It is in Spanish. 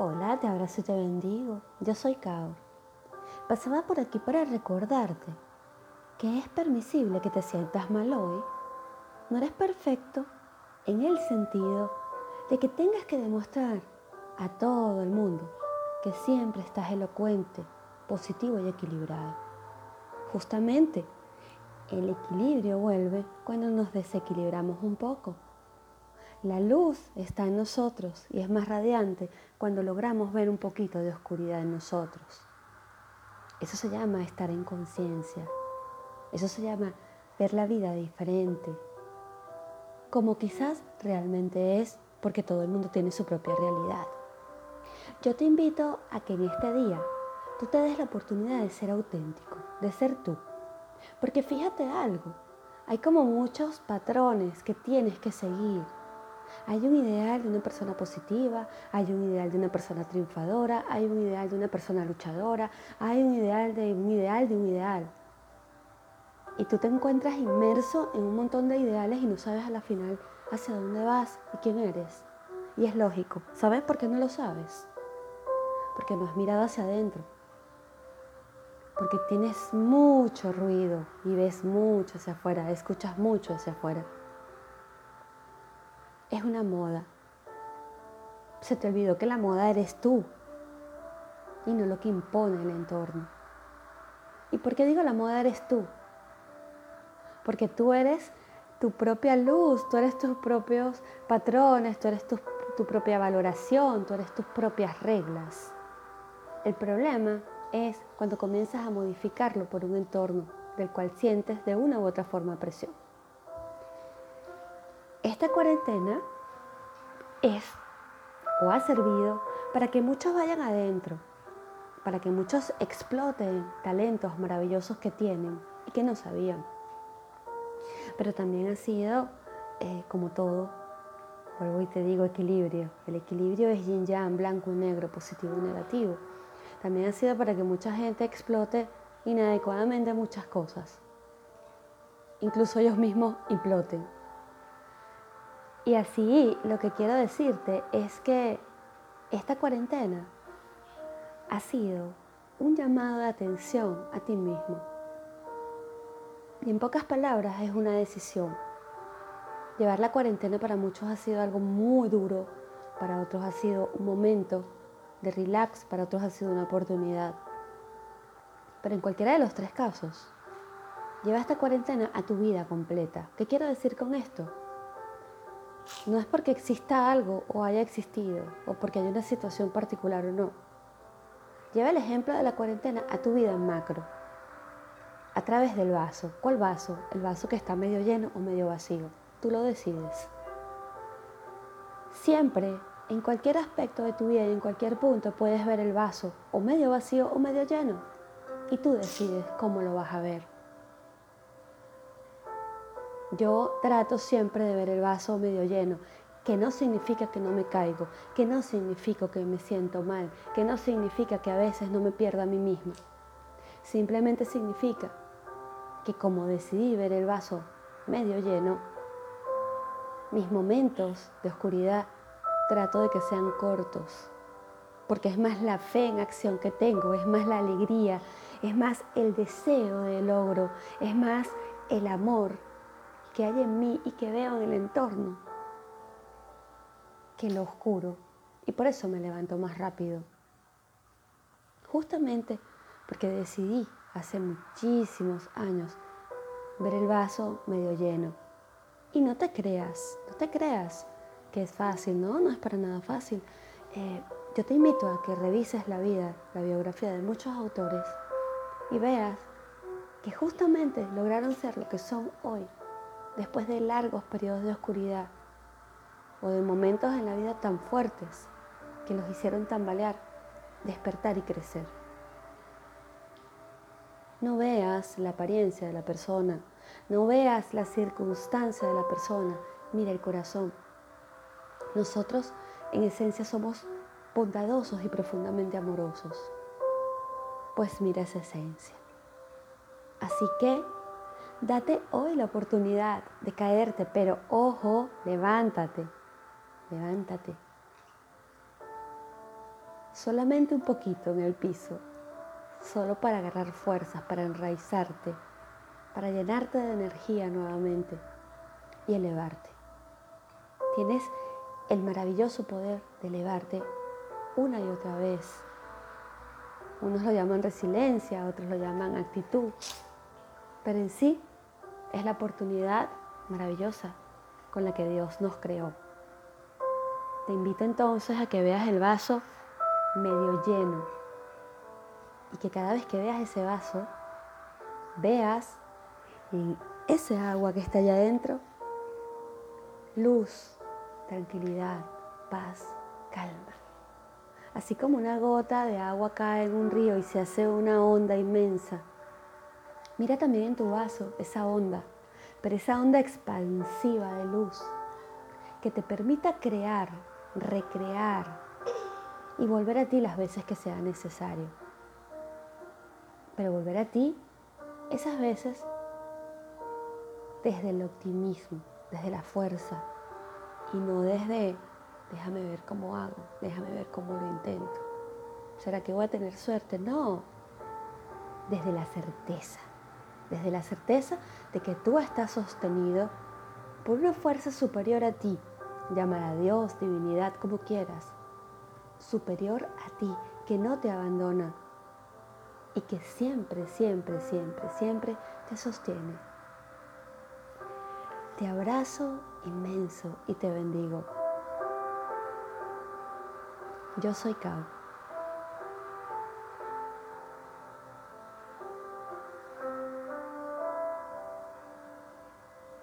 Hola, te abrazo y te bendigo. Yo soy Kao. Pasaba por aquí para recordarte que es permisible que te sientas mal hoy. No eres perfecto en el sentido de que tengas que demostrar a todo el mundo que siempre estás elocuente, positivo y equilibrado. Justamente, el equilibrio vuelve cuando nos desequilibramos un poco. La luz está en nosotros y es más radiante cuando logramos ver un poquito de oscuridad en nosotros. Eso se llama estar en conciencia. Eso se llama ver la vida diferente. Como quizás realmente es porque todo el mundo tiene su propia realidad. Yo te invito a que en este día tú te des la oportunidad de ser auténtico, de ser tú. Porque fíjate algo, hay como muchos patrones que tienes que seguir hay un ideal de una persona positiva, hay un ideal de una persona triunfadora, hay un ideal de una persona luchadora, hay un ideal de un ideal de un ideal. Y tú te encuentras inmerso en un montón de ideales y no sabes a la final hacia dónde vas y quién eres. Y es lógico. ¿Sabes por qué no lo sabes? Porque no has mirado hacia adentro. Porque tienes mucho ruido y ves mucho hacia afuera, escuchas mucho hacia afuera es una moda. Se te olvidó que la moda eres tú y no lo que impone el entorno. ¿Y por qué digo la moda eres tú? Porque tú eres tu propia luz, tú eres tus propios patrones, tú eres tu, tu propia valoración, tú eres tus propias reglas. El problema es cuando comienzas a modificarlo por un entorno del cual sientes de una u otra forma presión. Esta cuarentena es o ha servido para que muchos vayan adentro, para que muchos exploten talentos maravillosos que tienen y que no sabían. Pero también ha sido, eh, como todo, vuelvo y te digo, equilibrio. El equilibrio es yin yang, blanco y negro, positivo y negativo. También ha sido para que mucha gente explote inadecuadamente muchas cosas. Incluso ellos mismos imploten y así lo que quiero decirte es que esta cuarentena ha sido un llamado de atención a ti mismo. Y en pocas palabras es una decisión. Llevar la cuarentena para muchos ha sido algo muy duro, para otros ha sido un momento de relax, para otros ha sido una oportunidad. Pero en cualquiera de los tres casos, lleva esta cuarentena a tu vida completa. ¿Qué quiero decir con esto? No es porque exista algo o haya existido, o porque haya una situación particular o no. Lleva el ejemplo de la cuarentena a tu vida en macro, a través del vaso. ¿Cuál vaso? El vaso que está medio lleno o medio vacío. Tú lo decides. Siempre, en cualquier aspecto de tu vida y en cualquier punto, puedes ver el vaso o medio vacío o medio lleno. Y tú decides cómo lo vas a ver. Yo trato siempre de ver el vaso medio lleno, que no significa que no me caigo, que no significa que me siento mal, que no significa que a veces no me pierda a mí misma. Simplemente significa que como decidí ver el vaso medio lleno, mis momentos de oscuridad trato de que sean cortos, porque es más la fe en acción que tengo, es más la alegría, es más el deseo de logro, es más el amor que hay en mí y que veo en el entorno que lo oscuro. Y por eso me levanto más rápido. Justamente porque decidí hace muchísimos años ver el vaso medio lleno. Y no te creas, no te creas que es fácil, no, no es para nada fácil. Eh, yo te invito a que revises la vida, la biografía de muchos autores y veas que justamente lograron ser lo que son hoy después de largos periodos de oscuridad o de momentos en la vida tan fuertes que los hicieron tambalear, despertar y crecer. No veas la apariencia de la persona, no veas la circunstancia de la persona, mira el corazón. Nosotros en esencia somos bondadosos y profundamente amorosos. Pues mira esa esencia. Así que Date hoy la oportunidad de caerte, pero ojo, levántate, levántate. solamente un poquito en el piso, solo para agarrar fuerzas, para enraizarte, para llenarte de energía nuevamente y elevarte. Tienes el maravilloso poder de elevarte una y otra vez. Unos lo llaman resiliencia, otros lo llaman actitud, pero en sí es la oportunidad maravillosa con la que Dios nos creó. Te invito entonces a que veas el vaso medio lleno y que cada vez que veas ese vaso, veas en ese agua que está allá adentro luz, tranquilidad, paz, calma. Así como una gota de agua cae en un río y se hace una onda inmensa, mira también en tu vaso esa onda, pero esa onda expansiva de luz que te permita crear, recrear y volver a ti las veces que sea necesario. Pero volver a ti esas veces desde el optimismo, desde la fuerza y no desde déjame ver cómo hago, déjame ver cómo lo intento. ¿Será que voy a tener suerte? No, desde la certeza, desde la certeza de que tú estás sostenido por una fuerza superior a ti, llámala Dios, divinidad, como quieras, superior a ti, que no te abandona y que siempre, siempre, siempre, siempre te sostiene. Te abrazo inmenso y te bendigo. Yo soy Cao.